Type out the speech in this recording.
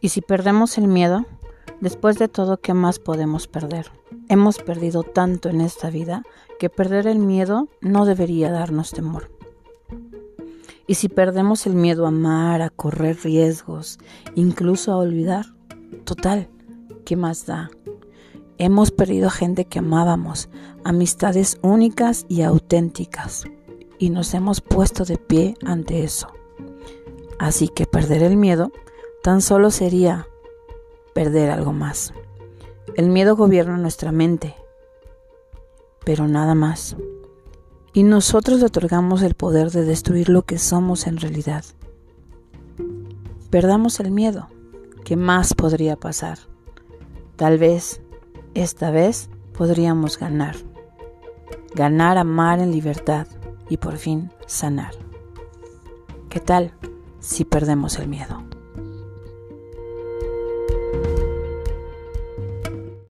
Y si perdemos el miedo, después de todo, ¿qué más podemos perder? Hemos perdido tanto en esta vida que perder el miedo no debería darnos temor. Y si perdemos el miedo a amar, a correr riesgos, incluso a olvidar, total, ¿qué más da? Hemos perdido gente que amábamos, amistades únicas y auténticas, y nos hemos puesto de pie ante eso. Así que perder el miedo tan solo sería perder algo más. El miedo gobierna nuestra mente, pero nada más. Y nosotros le otorgamos el poder de destruir lo que somos en realidad. Perdamos el miedo. ¿Qué más podría pasar? Tal vez, esta vez, podríamos ganar. Ganar, amar en libertad y por fin sanar. ¿Qué tal si perdemos el miedo?